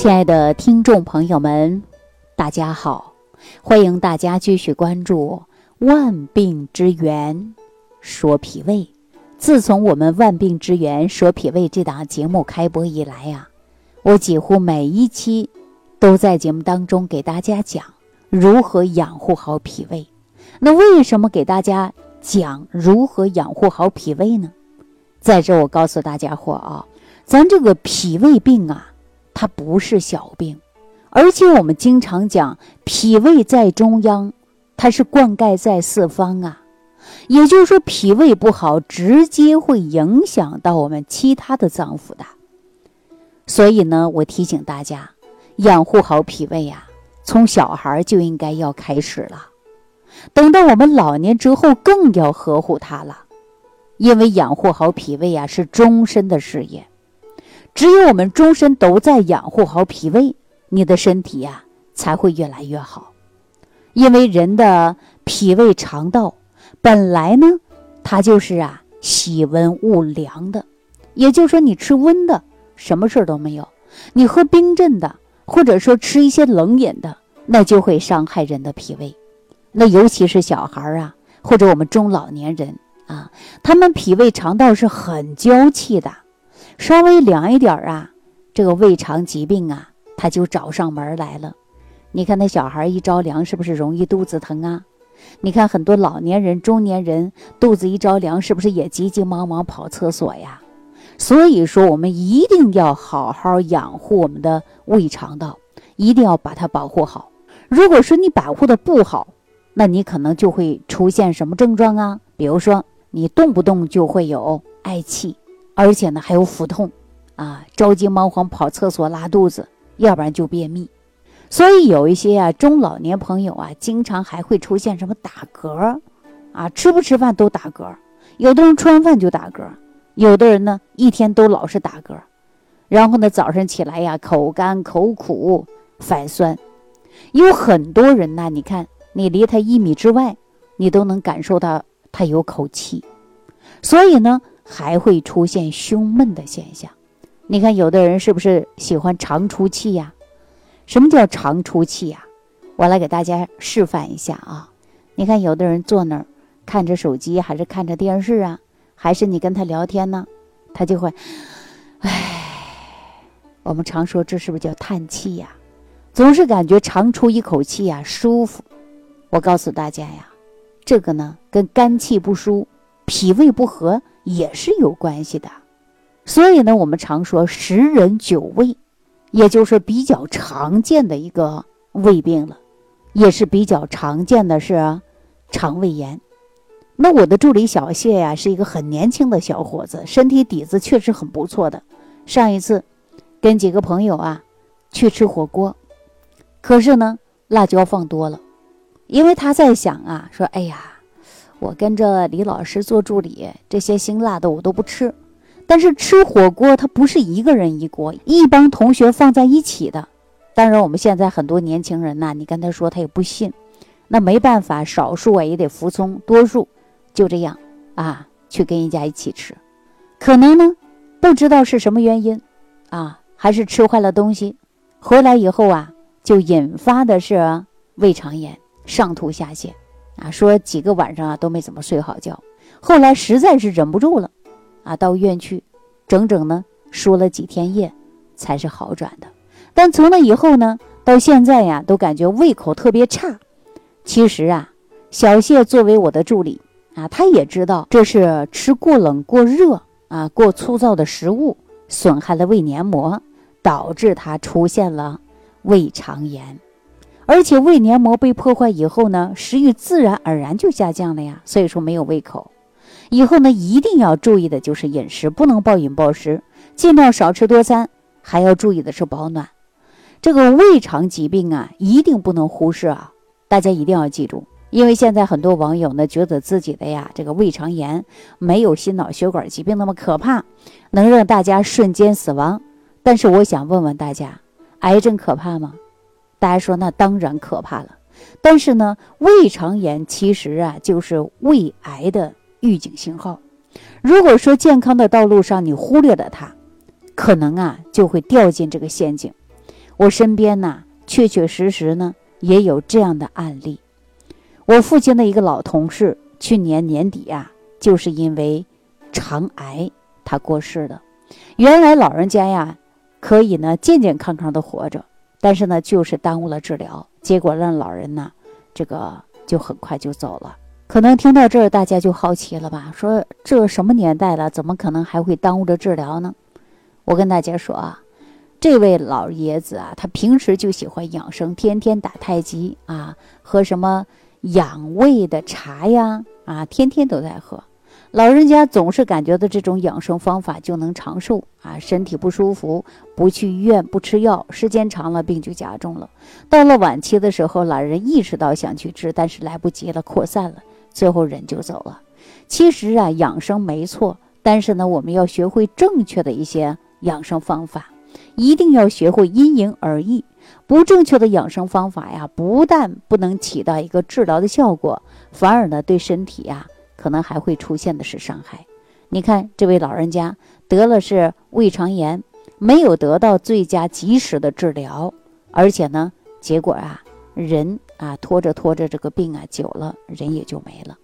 亲爱的听众朋友们，大家好！欢迎大家继续关注《万病之源说脾胃》。自从我们《万病之源说脾胃》这档节目开播以来呀，我几乎每一期都在节目当中给大家讲如何养护好脾胃。那为什么给大家讲如何养护好脾胃呢？在这，我告诉大家伙啊，咱这个脾胃病啊。它不是小病，而且我们经常讲脾胃在中央，它是灌溉在四方啊。也就是说，脾胃不好，直接会影响到我们其他的脏腑的。所以呢，我提醒大家，养护好脾胃呀，从小孩就应该要开始了。等到我们老年之后，更要呵护它了，因为养护好脾胃呀，是终身的事业。只有我们终身都在养护好脾胃，你的身体呀才会越来越好。因为人的脾胃肠道本来呢，它就是啊喜温恶凉的，也就是说你吃温的什么事儿都没有，你喝冰镇的或者说吃一些冷饮的，那就会伤害人的脾胃。那尤其是小孩儿啊，或者我们中老年人啊，他们脾胃肠道是很娇气的。稍微凉一点儿啊，这个胃肠疾病啊，它就找上门来了。你看那小孩一着凉，是不是容易肚子疼啊？你看很多老年人、中年人肚子一着凉，是不是也急急忙忙跑厕所呀？所以说，我们一定要好好养护我们的胃肠道，一定要把它保护好。如果说你保护的不好，那你可能就会出现什么症状啊？比如说，你动不动就会有嗳气。而且呢，还有腹痛，啊，着急忙慌跑厕所拉肚子，要不然就便秘。所以有一些啊中老年朋友啊，经常还会出现什么打嗝，啊，吃不吃饭都打嗝。有的人吃完饭就打嗝，有的人呢一天都老是打嗝。然后呢，早上起来呀，口干口苦反酸。有很多人呢，你看你离他一米之外，你都能感受到他有口气。所以呢。还会出现胸闷的现象，你看有的人是不是喜欢长出气呀？什么叫长出气呀？我来给大家示范一下啊！你看有的人坐那儿看着手机，还是看着电视啊，还是你跟他聊天呢，他就会，唉，我们常说这是不是叫叹气呀？总是感觉长出一口气呀舒服。我告诉大家呀，这个呢跟肝气不舒、脾胃不和。也是有关系的，所以呢，我们常说十人九胃，也就是比较常见的一个胃病了，也是比较常见的是肠胃炎。那我的助理小谢呀，是一个很年轻的小伙子，身体底子确实很不错的。上一次跟几个朋友啊去吃火锅，可是呢辣椒放多了，因为他在想啊，说哎呀。我跟着李老师做助理，这些辛辣的我都不吃。但是吃火锅，它不是一个人一锅，一帮同学放在一起的。当然，我们现在很多年轻人呐，你跟他说他也不信。那没办法，少数啊也得服从多数，就这样啊去跟人家一起吃。可能呢，不知道是什么原因啊，还是吃坏了东西，回来以后啊就引发的是胃肠炎，上吐下泻。啊，说几个晚上啊都没怎么睡好觉，后来实在是忍不住了，啊，到医院去，整整呢输了几天液，才是好转的。但从那以后呢，到现在呀，都感觉胃口特别差。其实啊，小谢作为我的助理啊，他也知道这是吃过冷、过热啊、过粗糙的食物，损害了胃黏膜，导致他出现了胃肠炎。而且胃黏膜被破坏以后呢，食欲自然而然就下降了呀。所以说没有胃口，以后呢一定要注意的就是饮食，不能暴饮暴食，尽量少吃多餐，还要注意的是保暖。这个胃肠疾病啊，一定不能忽视啊！大家一定要记住，因为现在很多网友呢觉得自己的呀这个胃肠炎没有心脑血管疾病那么可怕，能让大家瞬间死亡。但是我想问问大家，癌症可怕吗？大家说那当然可怕了，但是呢，胃肠炎其实啊就是胃癌的预警信号。如果说健康的道路上你忽略了它，可能啊就会掉进这个陷阱。我身边呢，确确实实呢也有这样的案例。我父亲的一个老同事，去年年底啊，就是因为肠癌他过世的。原来老人家呀，可以呢健健康康的活着，但是呢就是耽误了治疗，结果让老人呢这个就很快就走了。可能听到这儿，大家就好奇了吧？说这什么年代了，怎么可能还会耽误着治疗呢？我跟大家说啊，这位老爷子啊，他平时就喜欢养生，天天打太极啊，喝什么养胃的茶呀，啊，天天都在喝。老人家总是感觉到这种养生方法就能长寿啊，身体不舒服不去医院不吃药，时间长了病就加重了。到了晚期的时候，老人意识到想去治，但是来不及了，扩散了。最后人就走了。其实啊，养生没错，但是呢，我们要学会正确的一些养生方法，一定要学会因人而异。不正确的养生方法呀，不但不能起到一个治疗的效果，反而呢，对身体呀，可能还会出现的是伤害。你看这位老人家得了是胃肠炎，没有得到最佳及时的治疗，而且呢，结果啊，人。啊，拖着拖着这个病啊，久了人也就没了。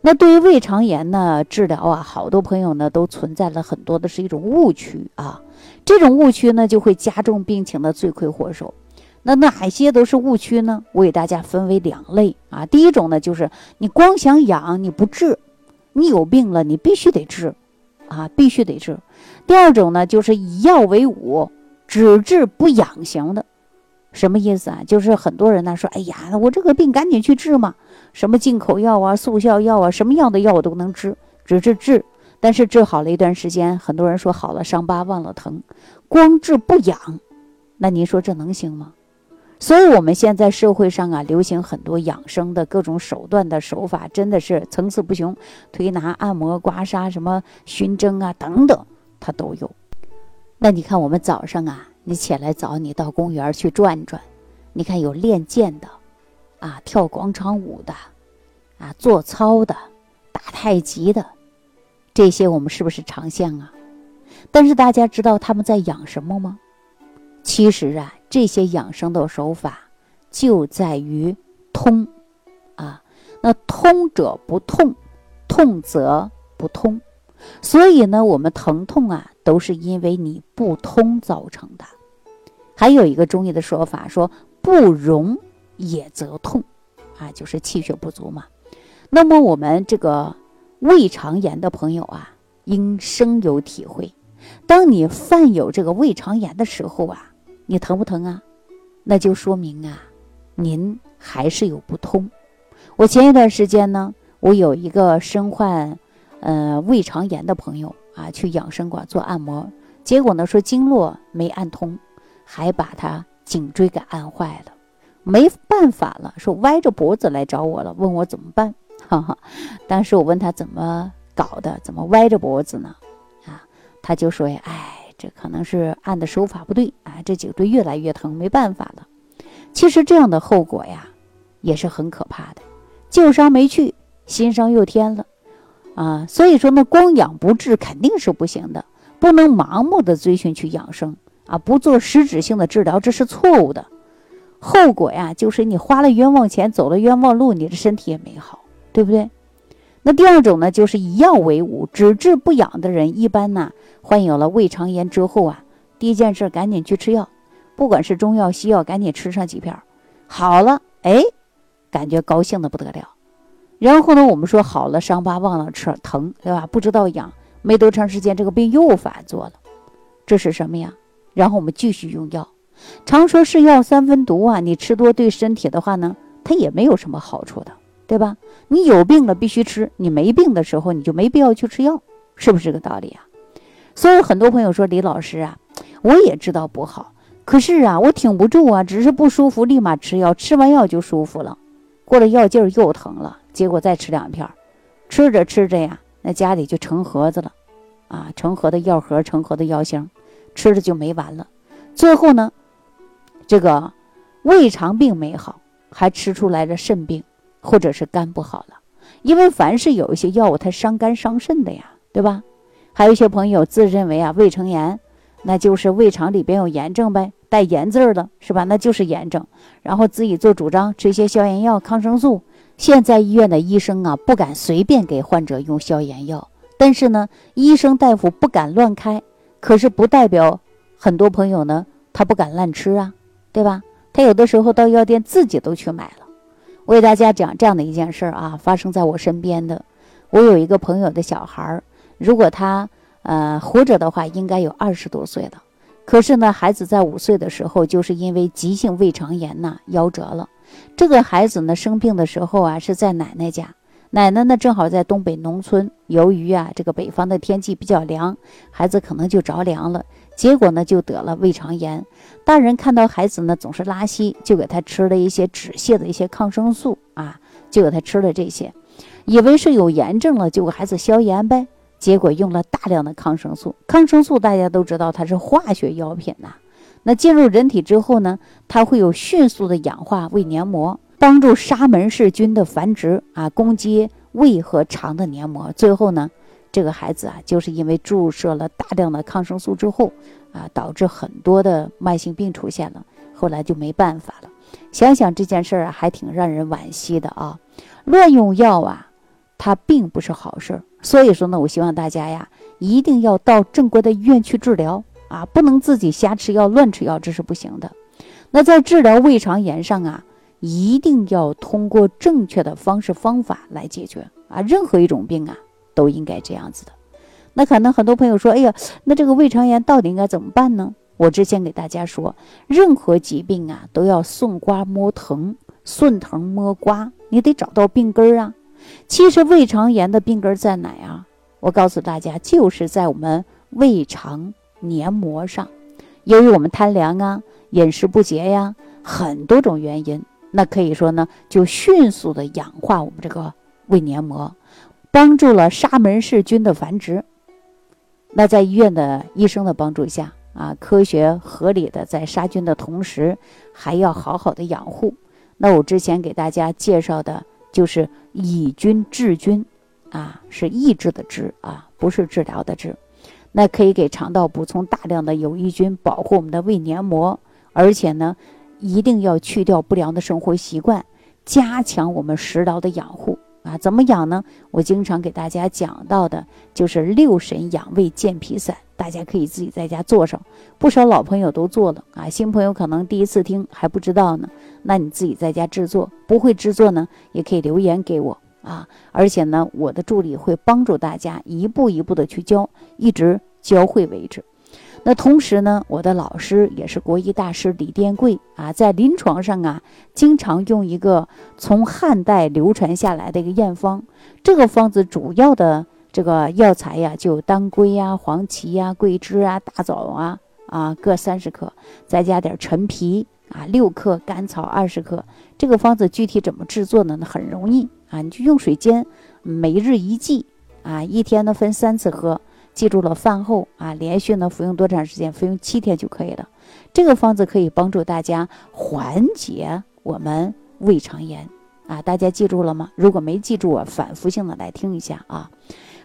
那对于胃肠炎呢，治疗啊，好多朋友呢都存在了很多的是一种误区啊。这种误区呢，就会加重病情的罪魁祸首。那哪些都是误区呢？我给大家分为两类啊。第一种呢，就是你光想养你不治，你有病了你必须得治，啊，必须得治。第二种呢，就是以药为伍，只治不养型的。什么意思啊？就是很多人呢说，哎呀，我这个病赶紧去治嘛，什么进口药啊、速效药啊，什么样的药我都能治，只治治。但是治好了一段时间，很多人说好了，伤疤忘了疼，光治不养，那您说这能行吗？所以我们现在社会上啊，流行很多养生的各种手段的手法，真的是层次不穷，推拿、按摩、刮痧、什么熏蒸啊等等，它都有。那你看我们早上啊。你起来早，你到公园去转转，你看有练剑的，啊，跳广场舞的，啊，做操的，打太极的，这些我们是不是常见啊？但是大家知道他们在养什么吗？其实啊，这些养生的手法就在于通，啊，那通者不痛，痛则不通，所以呢，我们疼痛啊，都是因为你不通造成的。还有一个中医的说法，说不荣也则痛，啊，就是气血不足嘛。那么我们这个胃肠炎的朋友啊，应深有体会。当你犯有这个胃肠炎的时候啊，你疼不疼啊？那就说明啊，您还是有不通。我前一段时间呢，我有一个身患呃胃肠炎的朋友啊，去养生馆做按摩，结果呢说经络没按通。还把他颈椎给按坏了，没办法了，说歪着脖子来找我了，问我怎么办。哈哈，当时我问他怎么搞的，怎么歪着脖子呢？啊，他就说呀，哎，这可能是按的手法不对啊，这颈椎越来越疼，没办法了。其实这样的后果呀，也是很可怕的，旧伤没去，新伤又添了啊。所以说呢，光养不治肯定是不行的，不能盲目的追寻去养生。啊，不做实质性的治疗，这是错误的，后果呀，就是你花了冤枉钱，走了冤枉路，你的身体也没好，对不对？那第二种呢，就是以药为伍，只治不养的人，一般呢，患有了胃肠炎之后啊，第一件事赶紧去吃药，不管是中药西药，赶紧吃上几片，好了，哎，感觉高兴的不得了。然后呢，我们说好了，伤疤忘了吃，疼，对吧？不知道痒，没多长时间，这个病又发作了，这是什么呀？然后我们继续用药，常说是药三分毒啊，你吃多对身体的话呢，它也没有什么好处的，对吧？你有病了必须吃，你没病的时候你就没必要去吃药，是不是这个道理啊？所以很多朋友说李老师啊，我也知道不好，可是啊，我挺不住啊，只是不舒服，立马吃药，吃完药就舒服了，过了药劲儿又疼了，结果再吃两片，吃着吃着呀，那家里就成盒子了，啊，成盒的药盒，成盒的药箱。吃了就没完了，最后呢，这个胃肠病没好，还吃出来了肾病，或者是肝不好了。因为凡是有一些药物，它伤肝伤肾的呀，对吧？还有一些朋友自认为啊胃肠炎那就是胃肠里边有炎症呗，带炎字儿的是吧？那就是炎症。然后自己做主张吃一些消炎药、抗生素。现在医院的医生啊，不敢随便给患者用消炎药，但是呢，医生大夫不敢乱开，可是不代表很多朋友呢，他不敢乱吃啊，对吧？他有的时候到药店自己都去买了。我给大家讲这样的一件事儿啊，发生在我身边的。我有一个朋友的小孩儿，如果他呃活着的话，应该有二十多岁了。可是呢，孩子在五岁的时候，就是因为急性胃肠炎呐，夭折了。这个孩子呢，生病的时候啊，是在奶奶家。奶奶呢，正好在东北农村。由于啊，这个北方的天气比较凉，孩子可能就着凉了。结果呢，就得了胃肠炎。大人看到孩子呢总是拉稀，就给他吃了一些止泻的一些抗生素啊，就给他吃了这些，以为是有炎症了，就给孩子消炎呗。结果用了大量的抗生素。抗生素大家都知道，它是化学药品呐。那进入人体之后呢，它会有迅速的氧化胃黏膜，帮助沙门氏菌的繁殖啊，攻击胃和肠的黏膜。最后呢，这个孩子啊，就是因为注射了大量的抗生素之后啊，导致很多的慢性病出现了，后来就没办法了。想想这件事儿啊，还挺让人惋惜的啊。乱用药啊，它并不是好事儿。所以说呢，我希望大家呀，一定要到正规的医院去治疗。啊，不能自己瞎吃药、乱吃药，这是不行的。那在治疗胃肠炎上啊，一定要通过正确的方式方法来解决啊。任何一种病啊，都应该这样子的。那可能很多朋友说，哎呀，那这个胃肠炎到底应该怎么办呢？我之前给大家说，任何疾病啊，都要顺瓜摸藤，顺藤摸瓜，你得找到病根儿啊。其实胃肠炎的病根在哪啊？我告诉大家，就是在我们胃肠。黏膜上，由于我们贪凉啊、饮食不节呀，很多种原因，那可以说呢，就迅速的氧化我们这个胃黏膜，帮助了沙门氏菌的繁殖。那在医院的医生的帮助下啊，科学合理的在杀菌的同时，还要好好的养护。那我之前给大家介绍的就是以菌治菌，啊，是抑制的治啊，不是治疗的治。那可以给肠道补充大量的有益菌，保护我们的胃黏膜，而且呢，一定要去掉不良的生活习惯，加强我们食疗的养护啊。怎么养呢？我经常给大家讲到的就是六神养胃健脾散，大家可以自己在家做上。不少老朋友都做了啊，新朋友可能第一次听还不知道呢。那你自己在家制作，不会制作呢，也可以留言给我啊。而且呢，我的助理会帮助大家一步一步的去教，一直。教会为止。那同时呢，我的老师也是国医大师李殿贵啊，在临床上啊，经常用一个从汉代流传下来的一个验方。这个方子主要的这个药材呀，就当归呀、黄芪呀、桂枝啊、大枣啊啊各三十克，再加点陈皮啊六克，甘草二十克。这个方子具体怎么制作呢？那很容易啊，你就用水煎，每日一剂啊，一天呢分三次喝。记住了，饭后啊，连续呢服用多长时间？服用七天就可以了。这个方子可以帮助大家缓解我们胃肠炎啊，大家记住了吗？如果没记住啊，反复性的来听一下啊。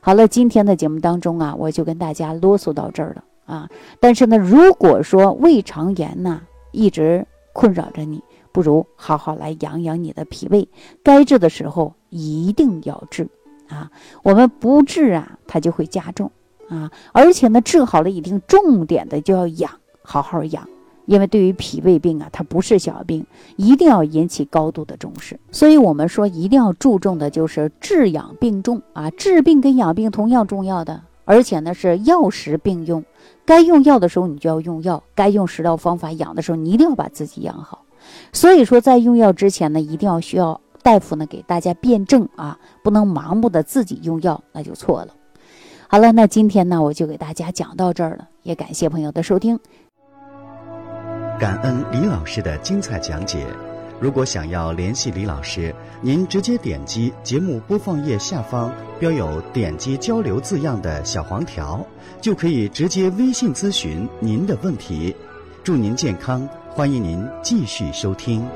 好了，今天的节目当中啊，我就跟大家啰嗦到这儿了啊。但是呢，如果说胃肠炎呢一直困扰着你，不如好好来养养你的脾胃，该治的时候一定要治啊。我们不治啊，它就会加重。啊，而且呢，治好了一定重点的就要养，好好养，因为对于脾胃病啊，它不是小病，一定要引起高度的重视。所以，我们说一定要注重的就是治养并重啊，治病跟养病同样重要的，而且呢是药食并用，该用药的时候你就要用药，该用食疗方法养的时候，你一定要把自己养好。所以说，在用药之前呢，一定要需要大夫呢给大家辩证啊，不能盲目的自己用药，那就错了。好了，那今天呢，我就给大家讲到这儿了，也感谢朋友的收听。感恩李老师的精彩讲解。如果想要联系李老师，您直接点击节目播放页下方标有“点击交流”字样的小黄条，就可以直接微信咨询您的问题。祝您健康，欢迎您继续收听。